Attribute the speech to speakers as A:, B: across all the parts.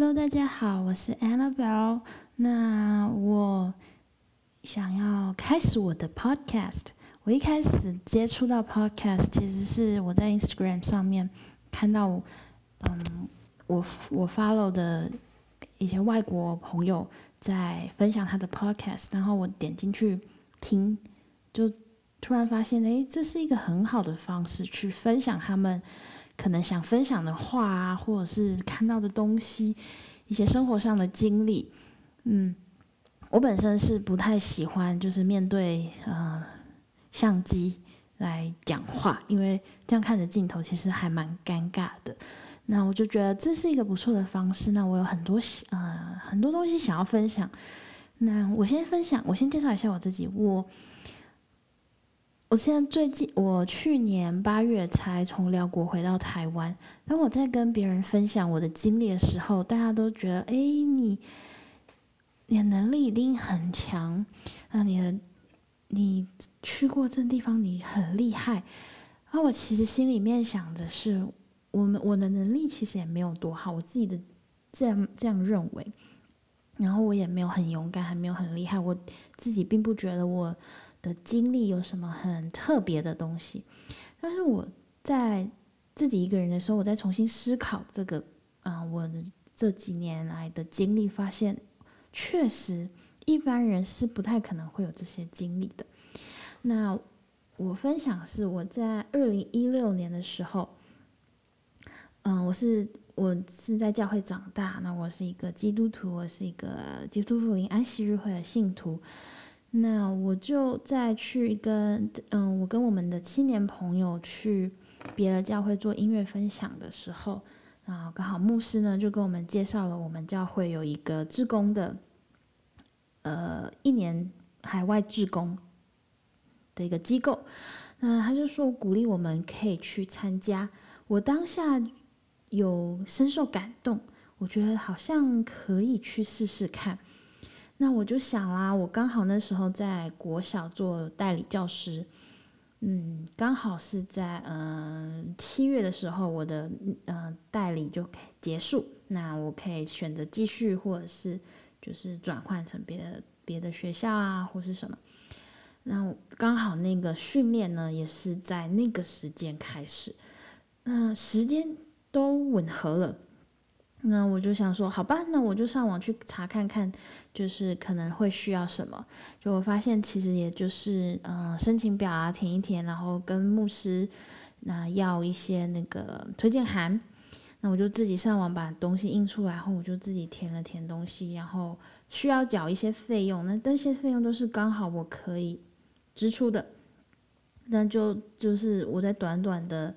A: Hello，大家好，我是 Annabelle。那我想要开始我的 podcast。我一开始接触到 podcast，其实是我在 Instagram 上面看到，嗯，我我 follow 的一些外国朋友在分享他的 podcast，然后我点进去听，就突然发现，诶，这是一个很好的方式去分享他们。可能想分享的话啊，或者是看到的东西，一些生活上的经历，嗯，我本身是不太喜欢就是面对呃相机来讲话，因为这样看着镜头其实还蛮尴尬的。那我就觉得这是一个不错的方式。那我有很多呃很多东西想要分享。那我先分享，我先介绍一下我自己。我。我现在最近，我去年八月才从辽国回到台湾。当我在跟别人分享我的经历的时候，大家都觉得：“哎，你，你的能力一定很强，那你的，你去过这地方，你很厉害。”啊我其实心里面想的是，我们我的能力其实也没有多好，我自己的这样这样认为。然后我也没有很勇敢，还没有很厉害，我自己并不觉得我。的经历有什么很特别的东西？但是我在自己一个人的时候，我在重新思考这个啊、我的这几年来的经历，发现确实一般人是不太可能会有这些经历的。那我分享是我在二零一六年的时候，嗯、我是我是在教会长大，那我是一个基督徒，我是一个基督福音安息日会的信徒。那我就再去跟嗯，我跟我们的青年朋友去别的教会做音乐分享的时候，啊，刚好牧师呢就跟我们介绍了我们教会有一个志工的，呃，一年海外志工的一个机构，那他就说鼓励我们可以去参加。我当下有深受感动，我觉得好像可以去试试看。那我就想啦，我刚好那时候在国小做代理教师，嗯，刚好是在嗯、七月的时候，我的呃代理就结束，那我可以选择继续，或者是就是转换成别的别的学校啊，或是什么。那刚好那个训练呢，也是在那个时间开始，那、时间都吻合了。那我就想说，好吧，那我就上网去查看看，就是可能会需要什么。就我发现，其实也就是，嗯、呃，申请表啊，填一填，然后跟牧师那要一些那个推荐函。那我就自己上网把东西印出来，然后我就自己填了填东西，然后需要缴一些费用。那这些费用都是刚好我可以支出的。那就就是我在短短的。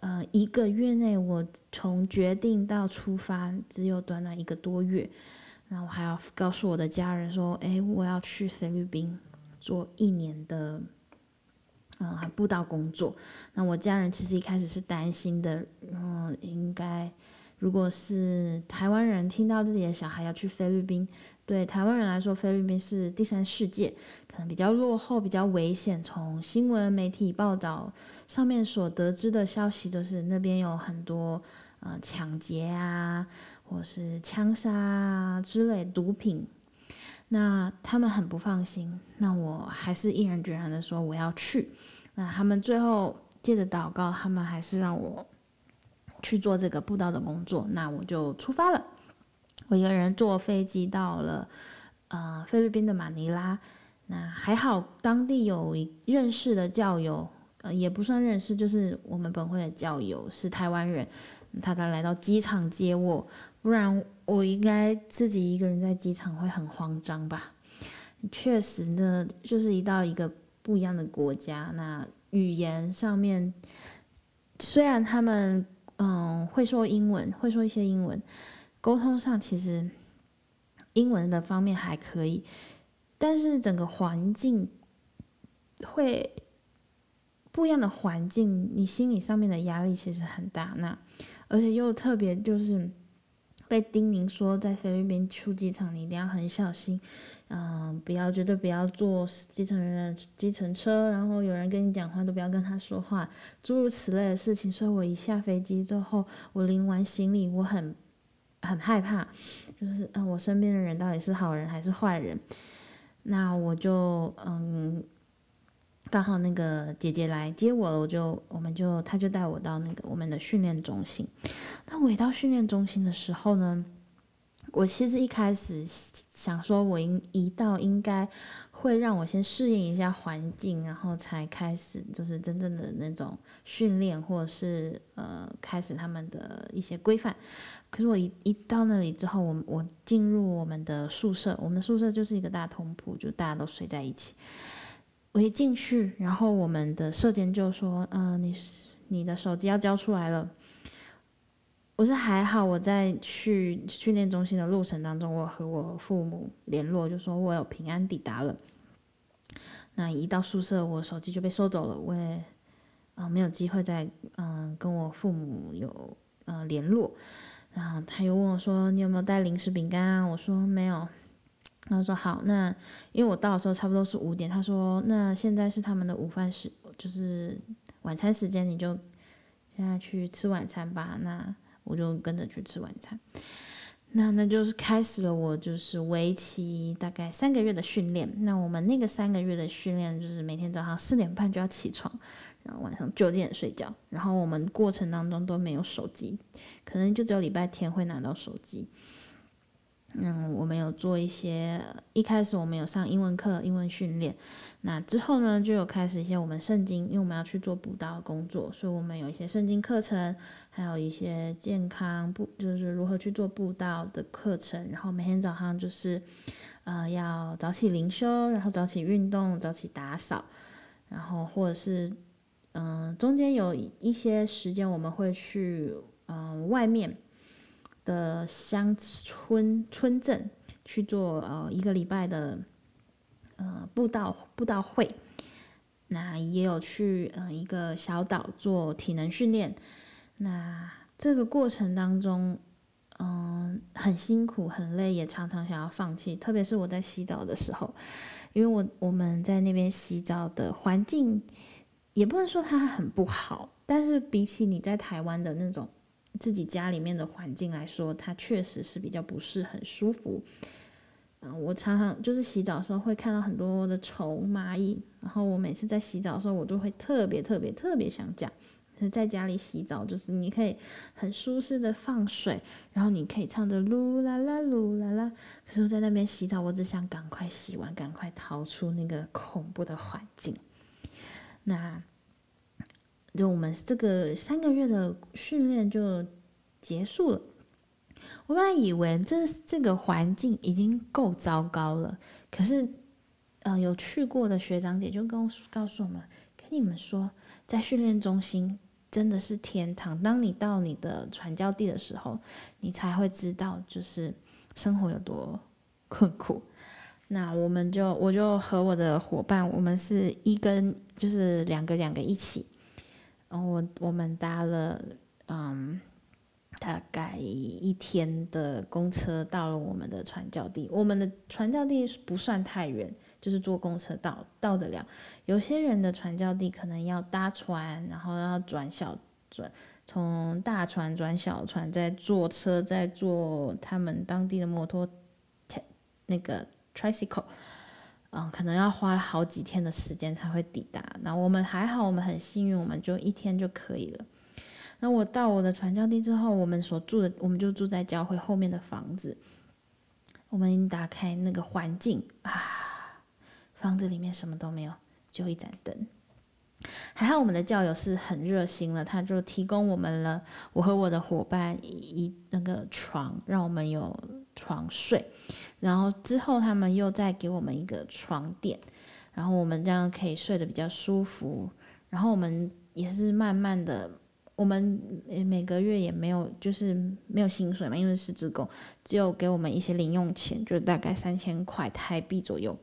A: 呃，一个月内，我从决定到出发只有短短一个多月，然后我还要告诉我的家人说，哎，我要去菲律宾做一年的，呃，布道工作。那我家人其实一开始是担心的，嗯，应该如果是台湾人听到自己的小孩要去菲律宾，对台湾人来说，菲律宾是第三世界，可能比较落后，比较危险。从新闻媒体报道上面所得知的消息，就是那边有很多呃抢劫啊，或是枪杀啊之类毒品。那他们很不放心，那我还是毅然决然的说我要去。那他们最后借着祷告，他们还是让我去做这个布道的工作。那我就出发了。我一个人坐飞机到了，呃，菲律宾的马尼拉。那还好，当地有一认识的教友，呃，也不算认识，就是我们本会的教友是台湾人，他他来到机场接我。不然我应该自己一个人在机场会很慌张吧？确实呢，就是一到一个不一样的国家，那语言上面虽然他们嗯会说英文，会说一些英文。沟通上其实英文的方面还可以，但是整个环境会不一样的环境，你心理上面的压力其实很大。那而且又特别就是被叮咛说，在菲律宾出机场你一定要很小心，嗯，不要绝对不要坐机程人的计程车，然后有人跟你讲话都不要跟他说话，诸如此类的事情。所以我一下飞机之后，我拎完行李，我很。很害怕，就是嗯、我身边的人到底是好人还是坏人？那我就嗯，刚好那个姐姐来接我了，我就我们就她就带我到那个我们的训练中心。那我一到训练中心的时候呢，我其实一开始想说，我应一到应该。会让我先适应一下环境，然后才开始就是真正的那种训练，或者是呃开始他们的一些规范。可是我一一到那里之后，我我进入我们的宿舍，我们的宿舍就是一个大通铺，就大家都睡在一起。我一进去，然后我们的舍监就说：“嗯、呃，你你的手机要交出来了。”我是还好，我在去训练中心的路程当中，我和我父母联络，就说我有平安抵达了。那一到宿舍，我手机就被收走了，我也啊、没有机会再嗯、跟我父母有呃联络。然后他又问我说：“你有没有带零食饼干啊？”我说没有。然后说好，那因为我到的时候差不多是五点，他说那现在是他们的午饭时，就是晚餐时间，你就现在去吃晚餐吧。那我就跟着去吃晚餐。那那就是开始了，我就是为期大概三个月的训练。那我们那个三个月的训练，就是每天早上四点半就要起床，然后晚上九点睡觉。然后我们过程当中都没有手机，可能就只有礼拜天会拿到手机。嗯，我们有做一些，一开始我们有上英文课、英文训练。那之后呢，就有开始一些我们圣经，因为我们要去做布道工作，所以我们有一些圣经课程，还有一些健康布，就是如何去做布道的课程。然后每天早上就是，呃，要早起灵修，然后早起运动，早起打扫，然后或者是，嗯、中间有一些时间我们会去，嗯、外面。的乡村村镇去做呃一个礼拜的呃布道布道会，那也有去呃一个小岛做体能训练。那这个过程当中，嗯、很辛苦很累，也常常想要放弃。特别是我在洗澡的时候，因为我我们在那边洗澡的环境，也不能说它很不好，但是比起你在台湾的那种。自己家里面的环境来说，它确实是比较不是很舒服。嗯，我常常就是洗澡的时候会看到很多的虫蚂蚁，然后我每次在洗澡的时候，我都会特别特别特别想讲，在家里洗澡就是你可以很舒适的放水，然后你可以唱着噜啦啦噜啦啦。可是我在那边洗澡，我只想赶快洗完，赶快逃出那个恐怖的环境。那。就我们这个三个月的训练就结束了。我本来以为这这个环境已经够糟糕了，可是，呃，有去过的学长姐就跟我告诉我们，跟你们说，在训练中心真的是天堂。当你到你的传教地的时候，你才会知道，就是生活有多困苦。那我们就我就和我的伙伴，我们是一跟就是两个两个一起。然后我我们搭了嗯大概一天的公车到了我们的传教地。我们的传教地不算太远，就是坐公车到到得了。有些人的传教地可能要搭船，然后要转小转，从大船转小船，再坐车，再坐他们当地的摩托，那个 tricycle。嗯，可能要花好几天的时间才会抵达。那我们还好，我们很幸运，我们就一天就可以了。那我到我的传教地之后，我们所住的，我们就住在教会后面的房子。我们打开那个环境啊，房子里面什么都没有，就一盏灯。还好我们的教友是很热心了，他就提供我们了我和我的伙伴一那个床，让我们有床睡。然后之后他们又再给我们一个床垫，然后我们这样可以睡得比较舒服。然后我们也是慢慢的，我们每个月也没有就是没有薪水嘛，因为是职工，只有给我们一些零用钱，就大概三千块台币左右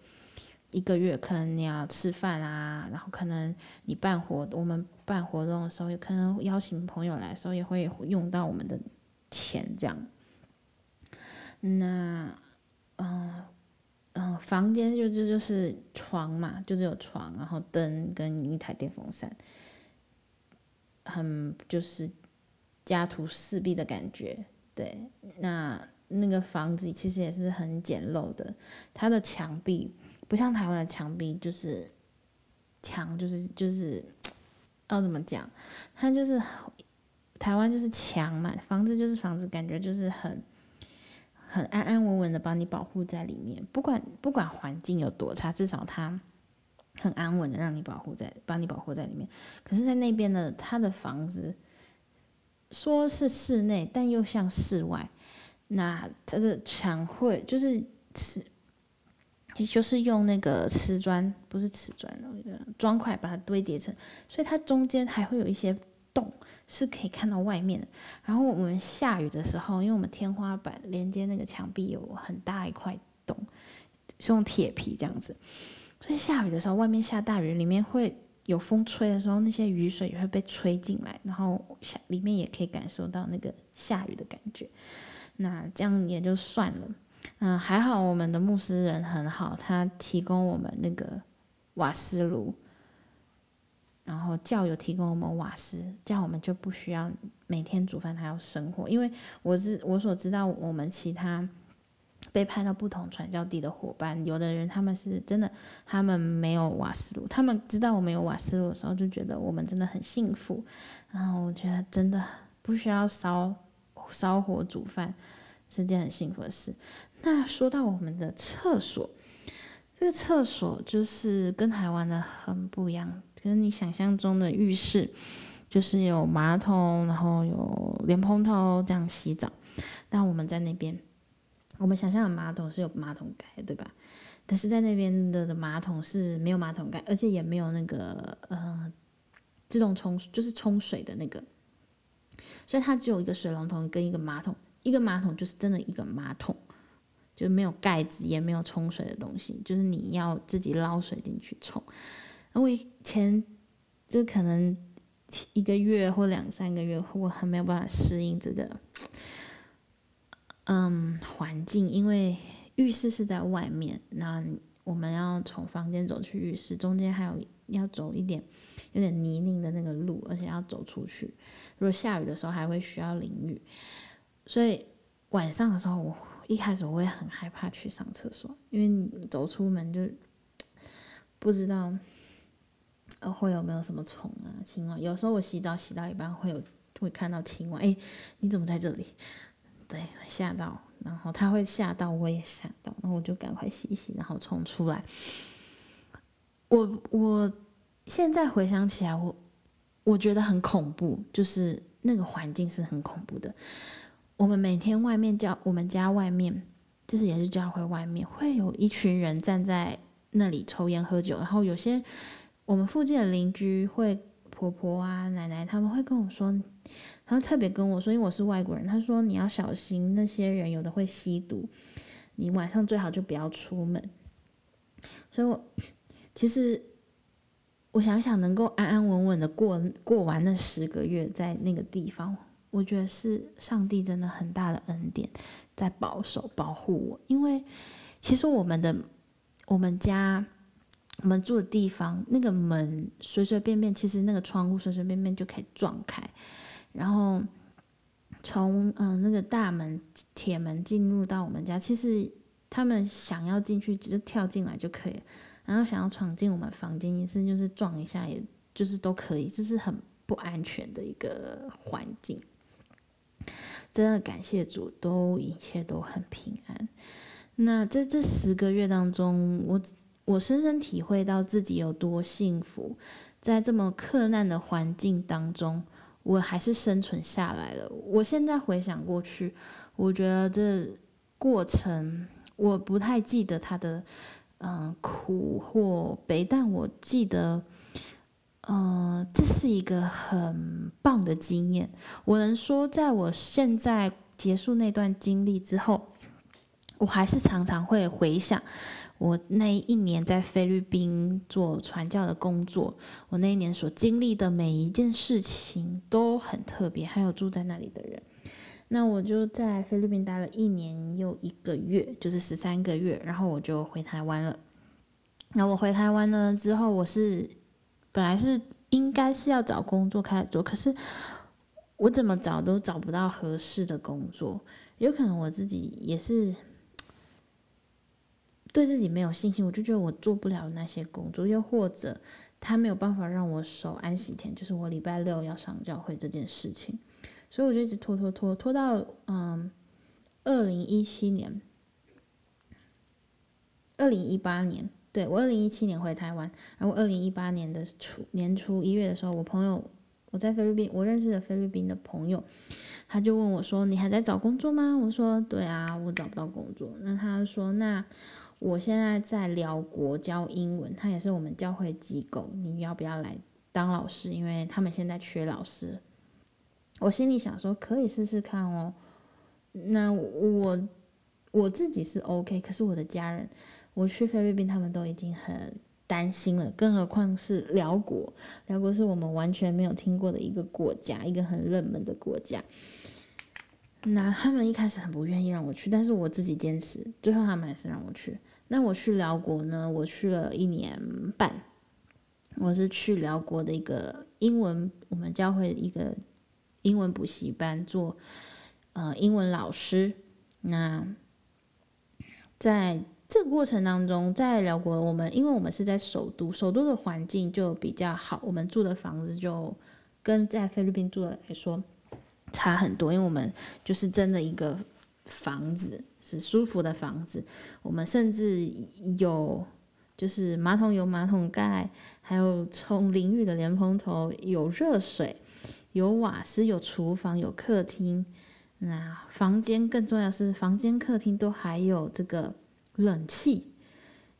A: 一个月。可能你要吃饭啊，然后可能你办活，我们办活动的时候，也可能邀请朋友来的时候，也会用到我们的钱这样。那。嗯嗯，房间就就就是床嘛，就只有床，然后灯跟一台电风扇，很就是家徒四壁的感觉。对，那那个房子其实也是很简陋的，它的墙壁不像台湾的墙壁，就是墙就是就是要怎么讲，它就是台湾就是墙嘛，房子就是房子，感觉就是很很安安稳稳的把你保护在里面，不管不管环境有多差，至少它很安稳的让你保护在把你保护在里面。可是，在那边的它的房子。说是室内，但又像室外。那它的墙会就是瓷，就是用那个瓷砖，不是瓷砖，砖块把它堆叠成，所以它中间还会有一些洞，是可以看到外面的。然后我们下雨的时候，因为我们天花板连接那个墙壁有很大一块洞，是用铁皮这样子，所以下雨的时候，外面下大雨，里面会。有风吹的时候，那些雨水也会被吹进来，然后下里面也可以感受到那个下雨的感觉。那这样也就算了，嗯，还好我们的牧师人很好，他提供我们那个瓦斯炉，然后教友提供我们瓦斯，这样我们就不需要每天煮饭，还要生火。因为我是我所知道，我们其他。被派到不同传教地的伙伴，有的人他们是真的，他们没有瓦斯炉，他们知道我们有瓦斯炉的时候，就觉得我们真的很幸福。然后我觉得真的不需要烧烧火煮饭，是件很幸福的事。那说到我们的厕所，这个厕所就是跟台湾的很不一样，跟你想象中的浴室就是有马桶，然后有莲蓬头这样洗澡，但我们在那边。我们想象的马桶是有马桶盖，对吧？但是在那边的的马桶是没有马桶盖，而且也没有那个呃自动冲，就是冲水的那个，所以它只有一个水龙头跟一个马桶，一个马桶就是真的一个马桶，就没有盖子，也没有冲水的东西，就是你要自己捞水进去冲。我以前就可能一个月或两三个月，我还没有办法适应这个。嗯，环境，因为浴室是在外面，那我们要从房间走去浴室，中间还有要走一点有点泥泞的那个路，而且要走出去。如果下雨的时候，还会需要淋雨，所以晚上的时候，我一开始我会很害怕去上厕所，因为走出门就 不知道呃会有没有什么虫啊、青蛙。有时候我洗澡洗到一半，会有会看到青蛙，哎，你怎么在这里？对，吓到，然后他会吓到，我也吓到，然后我就赶快洗一洗，然后冲出来。我我现在回想起来，我我觉得很恐怖，就是那个环境是很恐怖的。我们每天外面教我们家外面，就是也是教会外面，会有一群人站在那里抽烟喝酒，然后有些我们附近的邻居会。婆婆啊，奶奶他们会跟我说，然后特别跟我说，因为我是外国人，他说你要小心那些人，有的会吸毒，你晚上最好就不要出门。所以我其实我想想，能够安安稳稳的过过完那十个月在那个地方，我觉得是上帝真的很大的恩典在保守保护我，因为其实我们的我们家。我们住的地方，那个门随随便便，其实那个窗户随随便便就可以撞开，然后从嗯、那个大门铁门进入到我们家，其实他们想要进去就跳进来就可以，然后想要闯进我们房间也是就是撞一下，也就是都可以，就是很不安全的一个环境。真的感谢主，都一切都很平安。那在这十个月当中，我。我深深体会到自己有多幸福，在这么克难的环境当中，我还是生存下来了。我现在回想过去，我觉得这过程我不太记得它的嗯苦或悲，但我记得，嗯，这是一个很棒的经验。我能说，在我现在结束那段经历之后，我还是常常会回想。我那一年在菲律宾做传教的工作，我那一年所经历的每一件事情都很特别，还有住在那里的人。那我就在菲律宾待了一年又一个月，就是十三个月，然后我就回台湾了。那我回台湾呢之后，我是本来是应该是要找工作开始做，可是我怎么找都找不到合适的工作，有可能我自己也是对自己没有信心，我就觉得我做不了那些工作，又或者他没有办法让我守安息天，就是我礼拜六要上教会这件事情，所以我就一直拖拖拖拖到嗯，二零一七年，二零一八年，对，我二零一七年回台湾，然后二零一八年的初年初一月的时候，我朋友。我在菲律宾，我认识的菲律宾的朋友，他就问我说：“你还在找工作吗？”我说：“对啊，我找不到工作。”那他说：“那我现在在寮国教英文，他也是我们教会机构，你要不要来当老师？因为他们现在缺老师。”我心里想说：“可以试试看哦。”那我我自己是 OK，可是我的家人，我去菲律宾，他们都已经很。担心了，更何况是寮国。寮国是我们完全没有听过的一个国家，一个很冷门的国家。那他们一开始很不愿意让我去，但是我自己坚持，最后他们还是让我去。那我去辽国呢？我去了一年半，我是去辽国的一个英文，我们教会一个英文补习班做呃英文老师。那在这个过程当中，在辽国，我们因为我们是在首都，首都的环境就比较好，我们住的房子就跟在菲律宾住的来说差很多，因为我们就是真的一个房子是舒服的房子，我们甚至有就是马桶有马桶盖，还有冲淋浴的莲蓬头，有热水，有瓦斯，有厨房，有客厅，那房间更重要是房间、客厅都还有这个。冷气，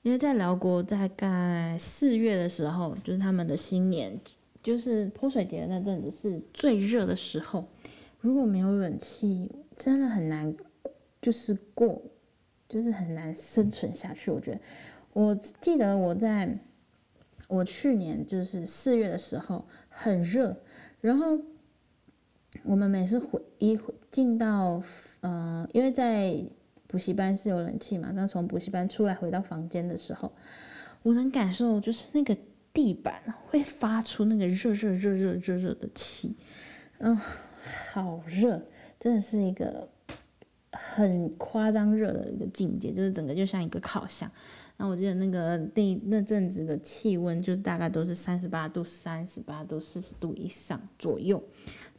A: 因为在寮国大概四月的时候，就是他们的新年，就是泼水节的那阵子是最热的时候。如果没有冷气，真的很难，就是过，就是很难生存下去。我觉得，我记得我在我去年就是四月的时候很热，然后我们每次回一进到，呃，因为在。补习班是有冷气嘛？那从补习班出来回到房间的时候，我能感受就是那个地板会发出那个热热热热热热的气，嗯，好热，真的是一个很夸张热的一个境界，就是整个就像一个烤箱。那我记得那个那那阵子的气温就是大概都是三十八度、三十八度、四十度以上左右，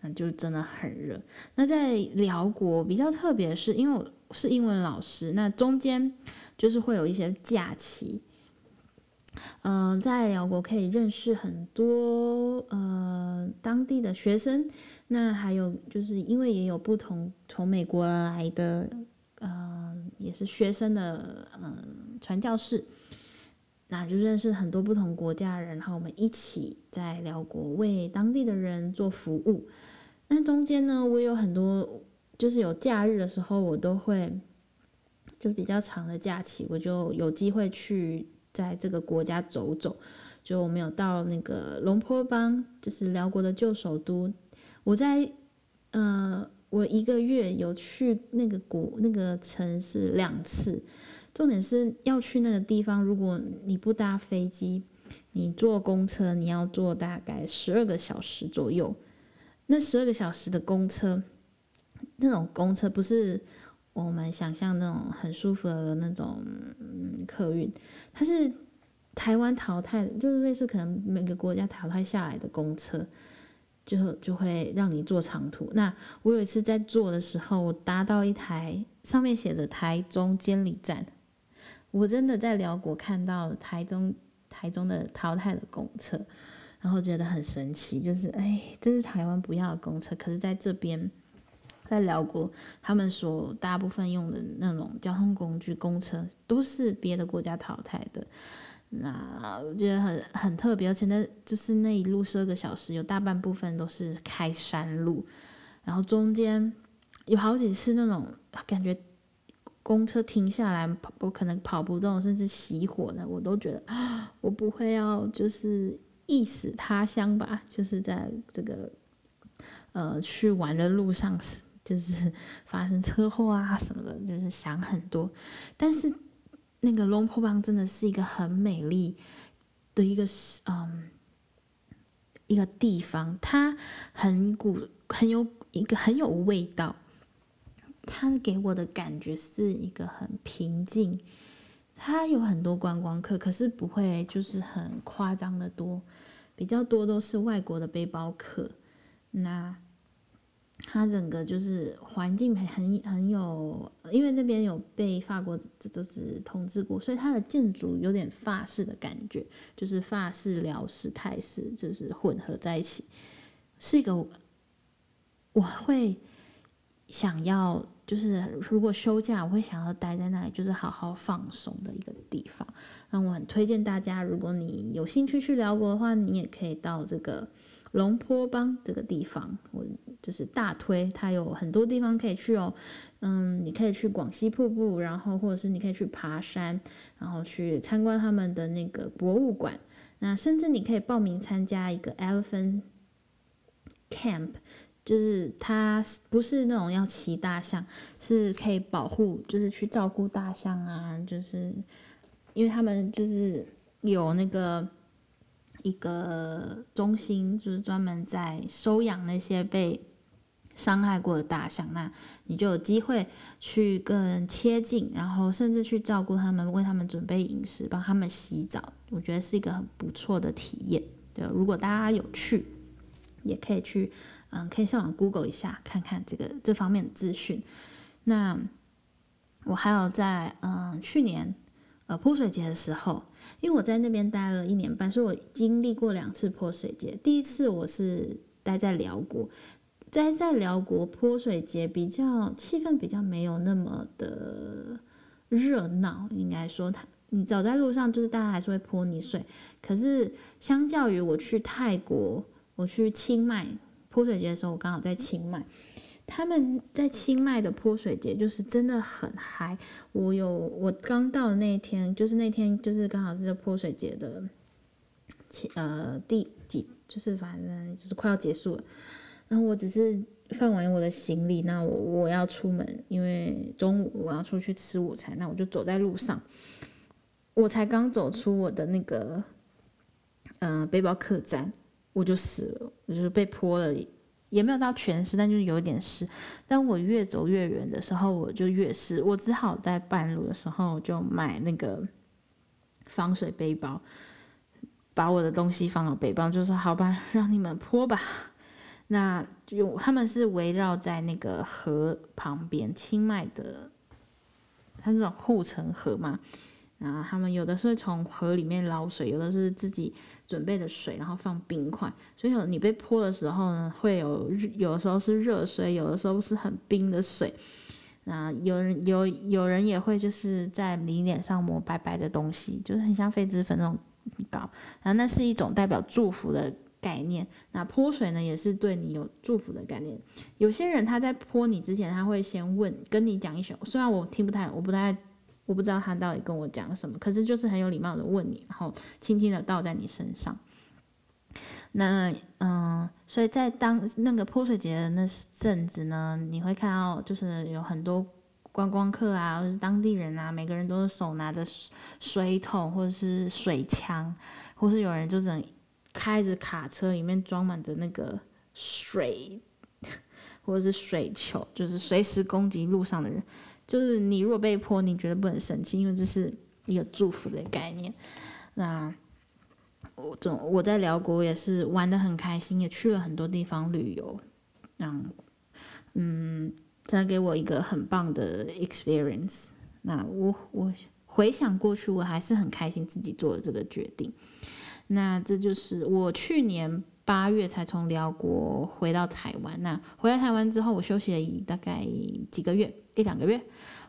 A: 那就真的很热。那在辽国比较特别是，因为我。是英文老师，那中间就是会有一些假期。嗯、在辽国可以认识很多呃当地的学生，那还有就是因为也有不同从美国来的，嗯、呃，也是学生的嗯、呃、传教士，那就认识很多不同国家的人，然后我们一起在辽国为当地的人做服务。那中间呢，我有很多。就是有假日的时候，我都会，就是比较长的假期，我就有机会去在这个国家走走。就我们有到那个龙坡邦，就是辽国的旧首都。我在，呃，我一个月有去那个国那个城市两次。重点是要去那个地方，如果你不搭飞机，你坐公车，你要坐大概十二个小时左右。那十二个小时的公车。那种公车不是我们想象那种很舒服的那种客运，它是台湾淘汰，就是类似可能每个国家淘汰下来的公车，就就会让你坐长途。那我有一次在坐的时候，我搭到一台上面写着台中监理站，我真的在寮国看到台中台中的淘汰的公车，然后觉得很神奇，就是哎，这是台湾不要的公车，可是在这边。在寮国，他们所大部分用的那种交通工具，公车都是别的国家淘汰的。那我觉得很很特别，而且那就是那一路十二个小时，有大半部分都是开山路，然后中间有好几次那种感觉公车停下来，跑我可能跑不动，甚至熄火的，我都觉得，我不会要就是意死他乡吧？就是在这个呃去玩的路上是。就是 发生车祸啊什么的，就是想很多。但是那个龙坡邦真的是一个很美丽的一个嗯一个地方，它很古很有一个很有味道。它给我的感觉是一个很平静。它有很多观光客，可是不会就是很夸张的多，比较多都是外国的背包客。那它整个就是环境很很有，因为那边有被法国这就是统治过，所以它的建筑有点法式的感觉，就是法式、辽式、泰式，就是混合在一起，是一个我会想要。就是如果休假，我会想要待在那里，就是好好放松的一个地方。那我很推荐大家，如果你有兴趣去寮国的话，你也可以到这个龙坡邦这个地方，我就是大推，它有很多地方可以去哦。嗯，你可以去广西瀑布，然后或者是你可以去爬山，然后去参观他们的那个博物馆。那甚至你可以报名参加一个 Elephant Camp。就是它不是那种要骑大象，是可以保护，就是去照顾大象啊，就是因为他们就是有那个一个中心，就是专门在收养那些被伤害过的大象，那你就有机会去更贴近，然后甚至去照顾他们，为他们准备饮食，帮他们洗澡，我觉得是一个很不错的体验。对，如果大家有去，也可以去。嗯，可以上网 Google 一下，看看这个这方面的资讯。那我还有在嗯去年呃泼水节的时候，因为我在那边待了一年半，所以我经历过两次泼水节。第一次我是待在寮国，待在寮国泼水节比较气氛比较没有那么的热闹，应该说它你走在路上就是大家还是会泼你水，可是相较于我去泰国，我去清迈。泼水节的时候，我刚好在清迈。他们在清迈的泼水节就是真的很嗨。我有我刚到的那一天，就是那天就是刚好是泼水节的前呃第几，就是反正就是快要结束了。然后我只是放完我的行李，那我我要出门，因为中午我要出去吃午餐。那我就走在路上，我才刚走出我的那个嗯、呃、背包客栈。我就死了，我就是被泼了，也没有到全湿，但就是有点湿。但我越走越远的时候，我就越湿，我只好在半路的时候就买那个防水背包，把我的东西放到背包，就说好吧，让你们泼吧。那就他们是围绕在那个河旁边，清迈的，它这种护城河嘛。然后他们有的是从河里面捞水，有的是自己准备的水，然后放冰块。所以有你被泼的时候呢，会有有的时候是热水，有的时候是很冰的水。那有人有有人也会就是在你脸上抹白白的东西，就是很像痱子粉那种膏。然后那是一种代表祝福的概念。那泼水呢，也是对你有祝福的概念。有些人他在泼你之前，他会先问跟你讲一些，虽然我听不太，我不太。我不知道他到底跟我讲什么，可是就是很有礼貌的问你，然后轻轻的倒在你身上。那嗯，所以在当那个泼水节的那阵子呢，你会看到就是有很多观光客啊，或者是当地人啊，每个人都是手拿着水桶或者是水枪，或是有人就整开着卡车，里面装满着那个水，或者是水球，就是随时攻击路上的人。就是你如果被泼，你觉得不能生气，因为这是一个祝福的概念。那我总我在辽国也是玩得很开心，也去了很多地方旅游，让嗯，再给我一个很棒的 experience。那我我回想过去，我还是很开心自己做了这个决定。那这就是我去年八月才从辽国回到台湾。那回到台湾之后，我休息了大概几个月。一两个月，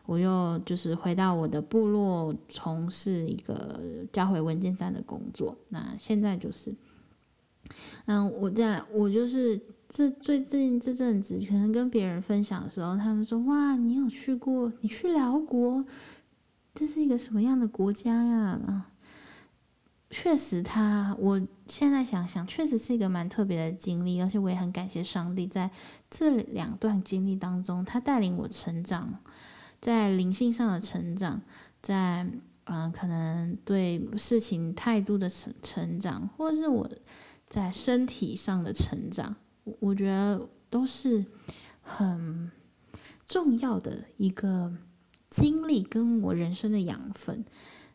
A: 我又就是回到我的部落，从事一个交回文件站的工作。那现在就是，嗯，我在我就是这最近这阵子，可能跟别人分享的时候，他们说：“哇，你有去过？你去辽国，这是一个什么样的国家呀？”，确实他，我现在想想，确实是一个蛮特别的经历，而且我也很感谢上帝在。这两段经历当中，他带领我成长，在灵性上的成长，在嗯、可能对事情态度的成成长，或者是我在身体上的成长。我觉得都是很重要的一个经历，跟我人生的养分。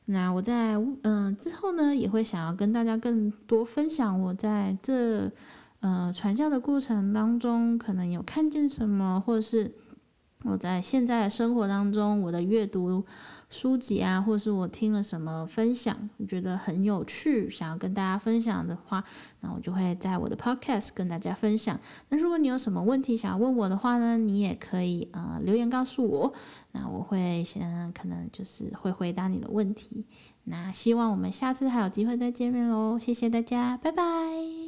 A: 那我在嗯、之后呢，也会想要跟大家更多分享我在这呃传教的过程当中，可能有看见什么，或者是我在现在生活当中，我的阅读书籍啊，或是我听了什么分享，我觉得很有趣，想要跟大家分享的话，那我就会在我的 podcast 跟大家分享。那如果你有什么问题想要问我的话呢，你也可以呃留言告诉我，那我会先可能就是会回答你的问题。那希望我们下次还有机会再见面喽，谢谢大家，拜拜。